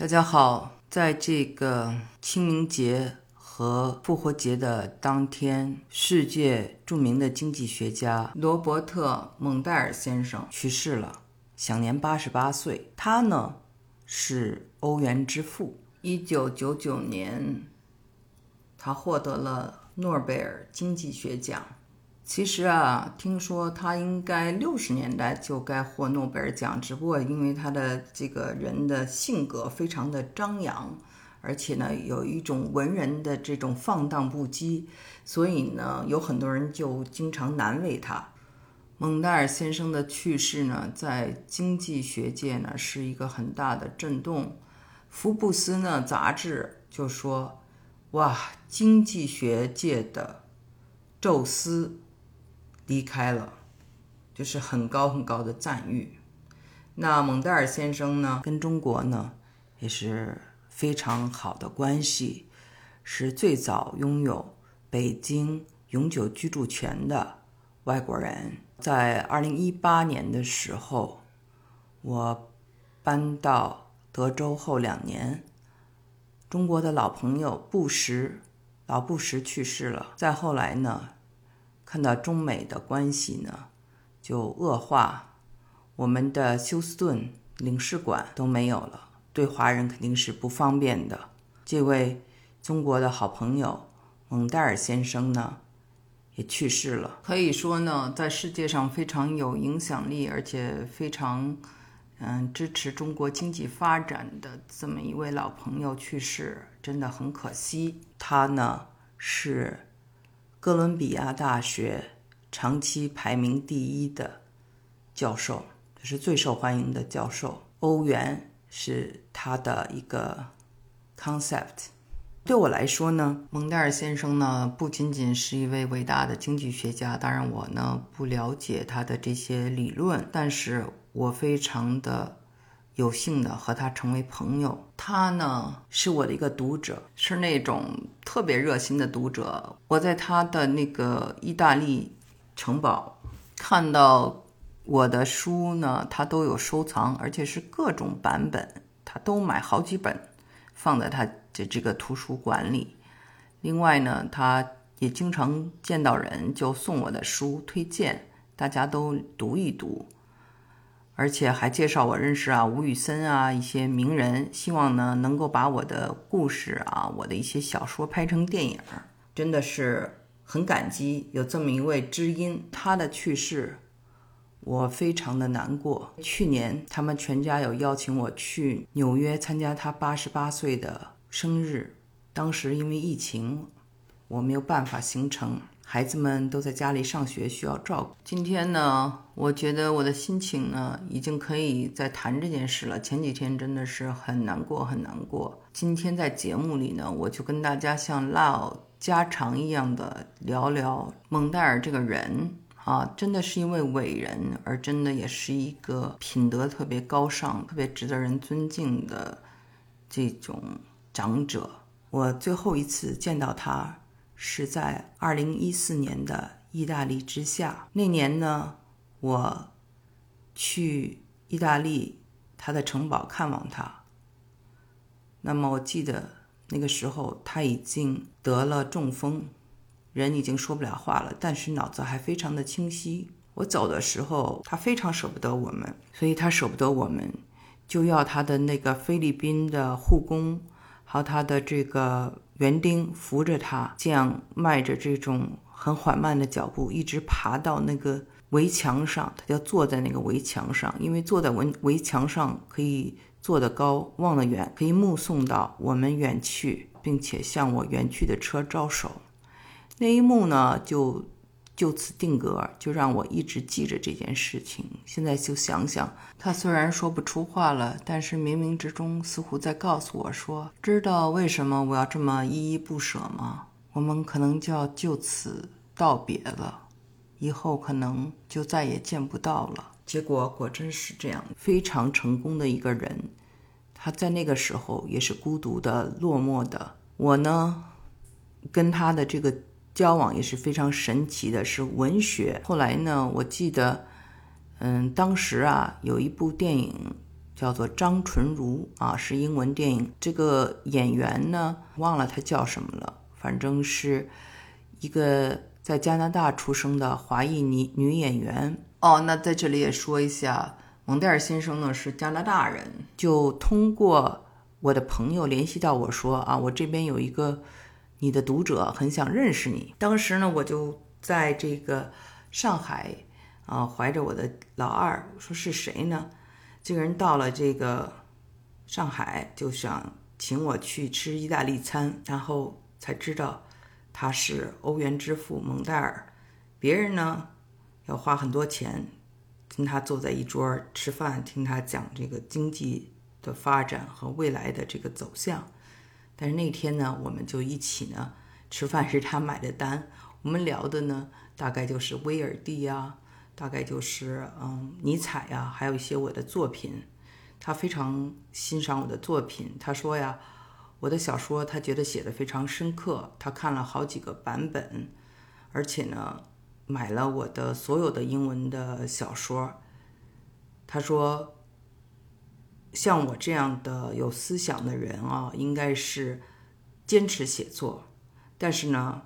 大家好，在这个清明节和复活节的当天，世界著名的经济学家罗伯特·蒙代尔先生去世了，享年八十八岁。他呢是欧元之父。一九九九年，他获得了诺贝尔经济学奖。其实啊，听说他应该六十年代就该获诺贝尔奖，只不过因为他的这个人的性格非常的张扬，而且呢有一种文人的这种放荡不羁，所以呢有很多人就经常难为他。蒙代尔先生的去世呢，在经济学界呢是一个很大的震动。福布斯呢杂志就说：“哇，经济学界的宙斯。”离开了，就是很高很高的赞誉。那蒙代尔先生呢，跟中国呢也是非常好的关系，是最早拥有北京永久居住权的外国人。在二零一八年的时候，我搬到德州后两年，中国的老朋友布什，老布什去世了。再后来呢？看到中美的关系呢，就恶化，我们的休斯顿领事馆都没有了，对华人肯定是不方便的。这位中国的好朋友蒙代尔先生呢，也去世了。可以说呢，在世界上非常有影响力，而且非常嗯支持中国经济发展的这么一位老朋友去世，真的很可惜。他呢是。哥伦比亚大学长期排名第一的教授，这是最受欢迎的教授。欧元是他的一个 concept。对我来说呢，蒙代尔先生呢不仅仅是一位伟大的经济学家，当然我呢不了解他的这些理论，但是我非常的。有幸的和他成为朋友，他呢是我的一个读者，是那种特别热心的读者。我在他的那个意大利城堡看到我的书呢，他都有收藏，而且是各种版本，他都买好几本放在他的这个图书馆里。另外呢，他也经常见到人就送我的书推荐，大家都读一读。而且还介绍我认识啊，吴宇森啊，一些名人，希望呢能够把我的故事啊，我的一些小说拍成电影，真的是很感激有这么一位知音。他的去世，我非常的难过。去年他们全家有邀请我去纽约参加他八十八岁的生日，当时因为疫情，我没有办法行程。孩子们都在家里上学，需要照顾。今天呢，我觉得我的心情呢，已经可以再谈这件事了。前几天真的是很难过，很难过。今天在节目里呢，我就跟大家像唠家常一样的聊聊蒙代尔这个人啊，真的是一位伟人，而真的也是一个品德特别高尚、特别值得人尊敬的这种长者。我最后一次见到他。是在二零一四年的意大利之夏。那年呢，我去意大利他的城堡看望他。那么我记得那个时候他已经得了中风，人已经说不了话了，但是脑子还非常的清晰。我走的时候，他非常舍不得我们，所以他舍不得我们，就要他的那个菲律宾的护工，还有他的这个。园丁扶着他，这样迈着这种很缓慢的脚步，一直爬到那个围墙上。他就坐在那个围墙上，因为坐在围围墙上可以坐得高，望得远，可以目送到我们远去，并且向我远去的车招手。那一幕呢，就。就此定格，就让我一直记着这件事情。现在就想想，他虽然说不出话了，但是冥冥之中似乎在告诉我说：“知道为什么我要这么依依不舍吗？我们可能就要就此道别了，以后可能就再也见不到了。”结果果真是这样，非常成功的一个人，他在那个时候也是孤独的、落寞的。我呢，跟他的这个。交往也是非常神奇的，是文学。后来呢，我记得，嗯，当时啊，有一部电影叫做张纯如啊，是英文电影。这个演员呢，忘了他叫什么了，反正是一个在加拿大出生的华裔女女演员。哦，那在这里也说一下，蒙代尔先生呢是加拿大人，就通过我的朋友联系到我说啊，我这边有一个你的读者很想认识你。当时呢，我就在这个上海。啊，怀着我的老二，说是谁呢？这个人到了这个上海，就想请我去吃意大利餐，然后才知道他是欧元之父蒙代尔。别人呢要花很多钱跟他坐在一桌吃饭，听他讲这个经济的发展和未来的这个走向。但是那天呢，我们就一起呢吃饭，是他买的单。我们聊的呢，大概就是威尔第呀。大概就是嗯，尼采呀，还有一些我的作品，他非常欣赏我的作品。他说呀，我的小说他觉得写的非常深刻，他看了好几个版本，而且呢，买了我的所有的英文的小说。他说，像我这样的有思想的人啊，应该是坚持写作，但是呢。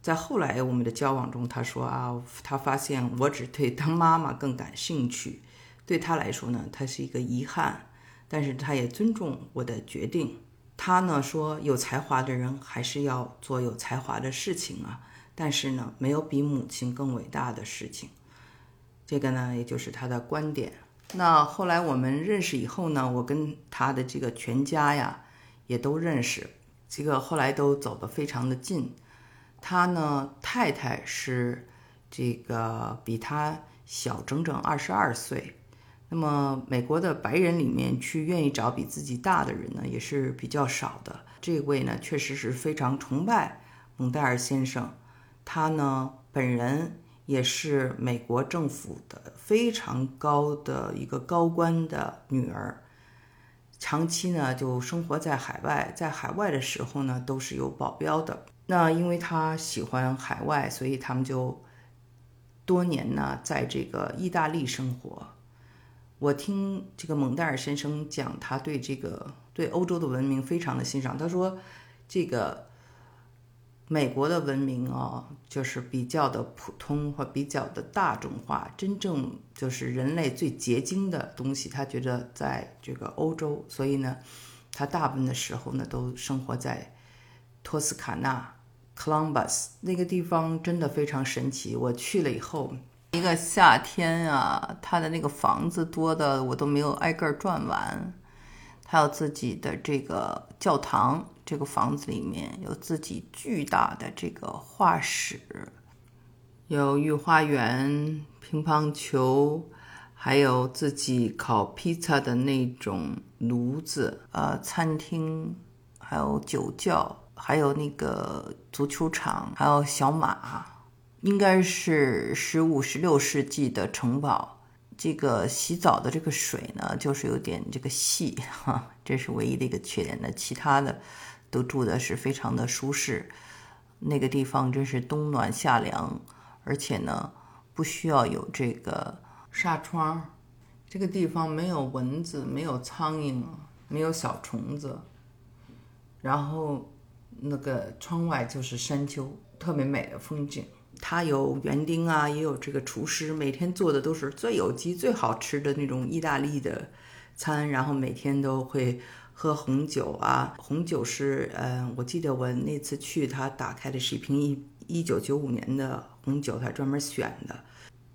在后来我们的交往中，他说啊，他发现我只对当妈妈更感兴趣。对他来说呢，他是一个遗憾，但是他也尊重我的决定。他呢说，有才华的人还是要做有才华的事情啊，但是呢，没有比母亲更伟大的事情。这个呢，也就是他的观点。那后来我们认识以后呢，我跟他的这个全家呀，也都认识，这个后来都走得非常的近。他呢，太太是这个比他小整整二十二岁。那么，美国的白人里面去愿意找比自己大的人呢，也是比较少的。这位呢，确实是非常崇拜蒙代尔先生。他呢，本人也是美国政府的非常高的一个高官的女儿，长期呢就生活在海外。在海外的时候呢，都是有保镖的。那因为他喜欢海外，所以他们就多年呢在这个意大利生活。我听这个蒙代尔先生讲，他对这个对欧洲的文明非常的欣赏。他说，这个美国的文明啊，就是比较的普通或比较的大众化，真正就是人类最结晶的东西，他觉得在这个欧洲。所以呢，他大部分的时候呢都生活在托斯卡纳。Columbus 那个地方真的非常神奇。我去了以后，一个夏天啊，他的那个房子多的我都没有挨个转完。他有自己的这个教堂，这个房子里面有自己巨大的这个画室，有御花园、乒乓球，还有自己烤披萨的那种炉子，呃，餐厅，还有酒窖。还有那个足球场，还有小马，应该是十五、十六世纪的城堡。这个洗澡的这个水呢，就是有点这个细哈，这是唯一的一个缺点。那其他的都住的是非常的舒适。那个地方真是冬暖夏凉，而且呢，不需要有这个纱窗。这个地方没有蚊子，没有苍蝇，没有小虫子，然后。那个窗外就是山丘，特别美的风景。他有园丁啊，也有这个厨师，每天做的都是最有机、最好吃的那种意大利的餐。然后每天都会喝红酒啊，红酒是，嗯，我记得我那次去，他打开的是一瓶一一九九五年的红酒，他专门选的。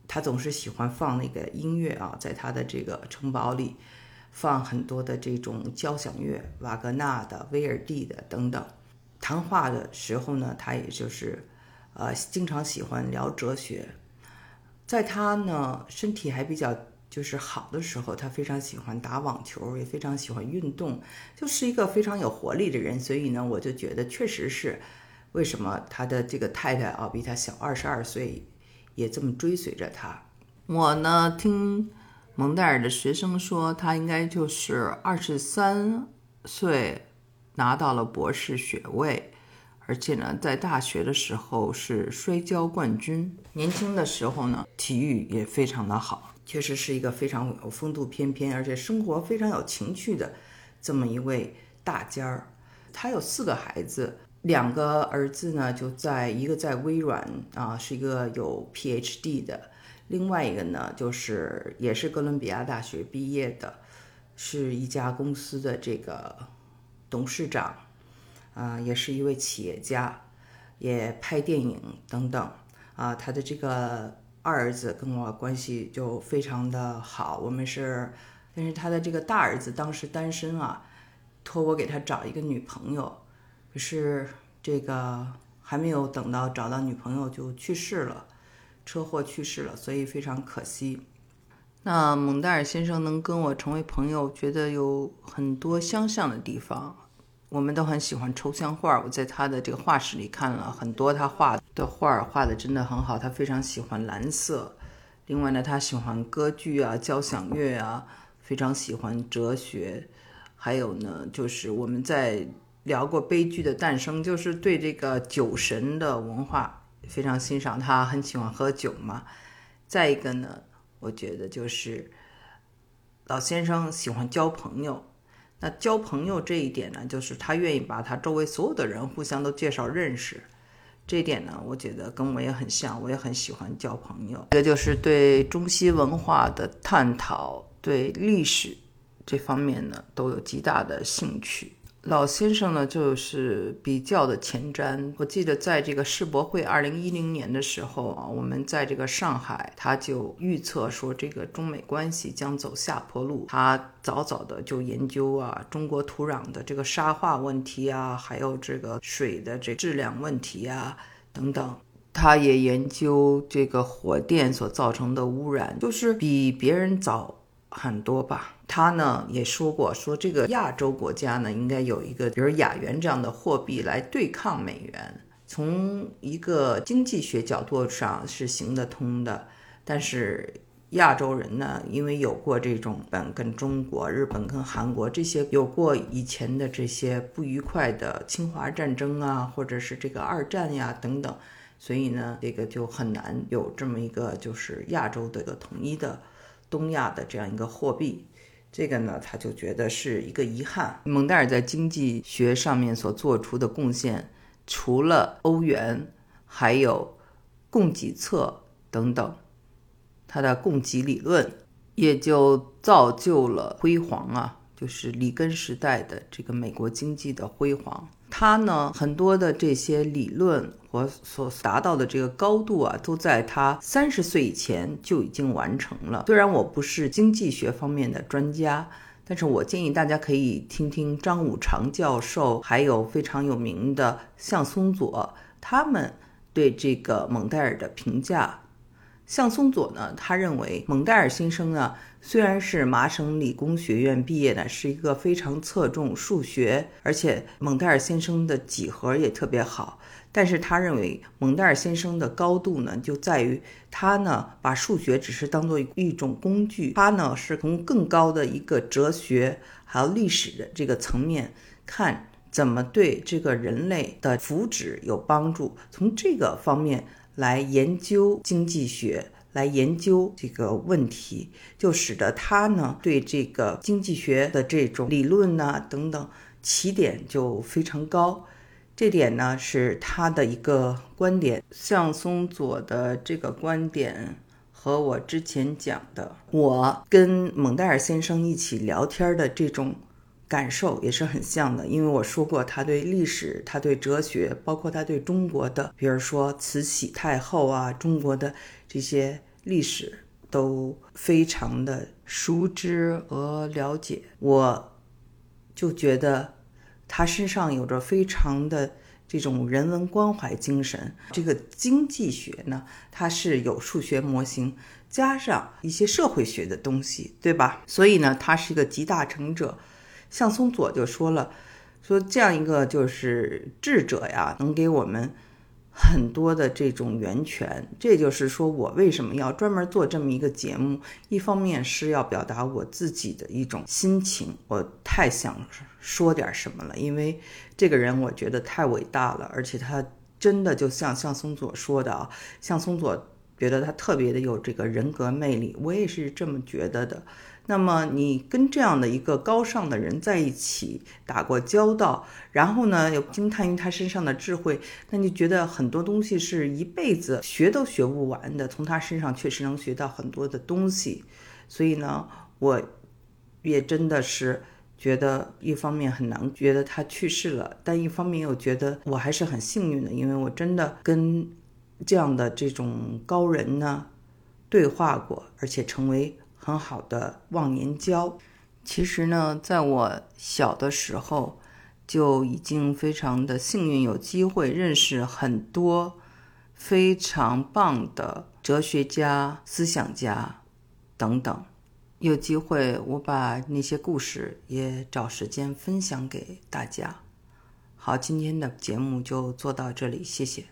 他总是喜欢放那个音乐啊，在他的这个城堡里放很多的这种交响乐，瓦格纳的、威尔第的等等。谈话的时候呢，他也就是，呃，经常喜欢聊哲学。在他呢身体还比较就是好的时候，他非常喜欢打网球，也非常喜欢运动，就是一个非常有活力的人。所以呢，我就觉得确实是，为什么他的这个太太啊比他小二十二岁，也这么追随着他。我呢听蒙代尔的学生说，他应该就是二十三岁。拿到了博士学位，而且呢，在大学的时候是摔跤冠军。年轻的时候呢，体育也非常的好，确实是一个非常有风度翩翩，而且生活非常有情趣的这么一位大尖儿。他有四个孩子，两个儿子呢就在一个在微软啊，是一个有 PhD 的，另外一个呢就是也是哥伦比亚大学毕业的，是一家公司的这个董事长。啊，也是一位企业家，也拍电影等等。啊，他的这个二儿子跟我关系就非常的好。我们是，但是他的这个大儿子当时单身啊，托我给他找一个女朋友，可是这个还没有等到找到女朋友就去世了，车祸去世了，所以非常可惜。那蒙代尔先生能跟我成为朋友，觉得有很多相像的地方。我们都很喜欢抽象画，我在他的这个画室里看了很多他画的画，画的真的很好。他非常喜欢蓝色，另外呢，他喜欢歌剧啊、交响乐啊，非常喜欢哲学。还有呢，就是我们在聊过悲剧的诞生，就是对这个酒神的文化非常欣赏。他很喜欢喝酒嘛。再一个呢，我觉得就是老先生喜欢交朋友。那交朋友这一点呢，就是他愿意把他周围所有的人互相都介绍认识，这一点呢，我觉得跟我也很像，我也很喜欢交朋友。这就是对中西文化的探讨，对历史这方面呢，都有极大的兴趣。老先生呢，就是比较的前瞻。我记得在这个世博会二零一零年的时候啊，我们在这个上海，他就预测说这个中美关系将走下坡路。他早早的就研究啊，中国土壤的这个沙化问题啊，还有这个水的这质量问题啊等等。他也研究这个火电所造成的污染，就是比别人早。很多吧，他呢也说过，说这个亚洲国家呢应该有一个，比如亚元这样的货币来对抗美元。从一个经济学角度上是行得通的，但是亚洲人呢，因为有过这种本跟中国、日本跟韩国这些有过以前的这些不愉快的侵华战争啊，或者是这个二战呀等等，所以呢，这个就很难有这么一个就是亚洲的一个统一的。东亚的这样一个货币，这个呢，他就觉得是一个遗憾。蒙代尔在经济学上面所做出的贡献，除了欧元，还有供给侧等等，他的供给理论也就造就了辉煌啊，就是里根时代的这个美国经济的辉煌。他呢，很多的这些理论和所达到的这个高度啊，都在他三十岁以前就已经完成了。虽然我不是经济学方面的专家，但是我建议大家可以听听张五常教授，还有非常有名的向松佐，他们对这个蒙代尔的评价。向松佐呢，他认为蒙代尔先生呢，虽然是麻省理工学院毕业的，是一个非常侧重数学，而且蒙代尔先生的几何也特别好，但是他认为蒙代尔先生的高度呢，就在于他呢，把数学只是当做一种工具，他呢是从更高的一个哲学还有历史的这个层面看，怎么对这个人类的福祉有帮助，从这个方面。来研究经济学，来研究这个问题，就使得他呢对这个经济学的这种理论呢等等起点就非常高。这点呢是他的一个观点。向松佐的这个观点和我之前讲的，我跟蒙代尔先生一起聊天的这种。感受也是很像的，因为我说过，他对历史、他对哲学，包括他对中国的，比如说慈禧太后啊，中国的这些历史都非常的熟知和了解。我就觉得他身上有着非常的这种人文关怀精神。这个经济学呢，它是有数学模型加上一些社会学的东西，对吧？所以呢，他是一个集大成者。向松佐就说了，说这样一个就是智者呀，能给我们很多的这种源泉。这就是说我为什么要专门做这么一个节目，一方面是要表达我自己的一种心情，我太想说点什么了，因为这个人我觉得太伟大了，而且他真的就像向松佐说的啊，向松佐。觉得他特别的有这个人格魅力，我也是这么觉得的。那么你跟这样的一个高尚的人在一起打过交道，然后呢又惊叹于他身上的智慧，那你觉得很多东西是一辈子学都学不完的。从他身上确实能学到很多的东西，所以呢，我也真的是觉得一方面很难觉得他去世了，但一方面又觉得我还是很幸运的，因为我真的跟。这样的这种高人呢，对话过，而且成为很好的忘年交。其实呢，在我小的时候就已经非常的幸运，有机会认识很多非常棒的哲学家、思想家等等。有机会，我把那些故事也找时间分享给大家。好，今天的节目就做到这里，谢谢。